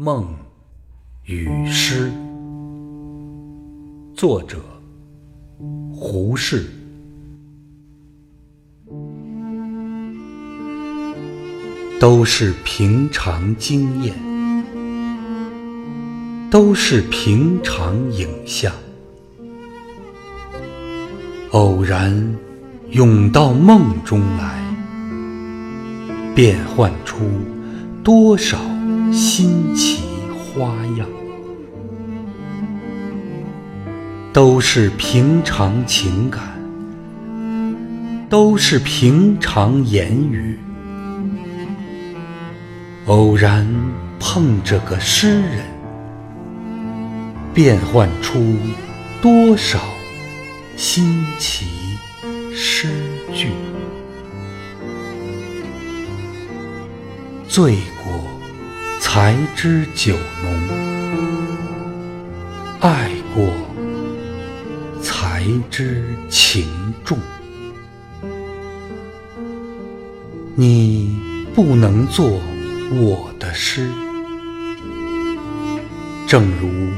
梦与诗，作者胡适。都是平常经验，都是平常影像，偶然涌到梦中来，变幻出多少新奇花样。都是平常情感，都是平常言语。偶然碰着个诗人，变幻出多少新奇诗句。醉过才知酒浓，爱过才知情重。你不能做。我的诗，正如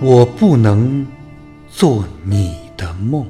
我不能做你的梦。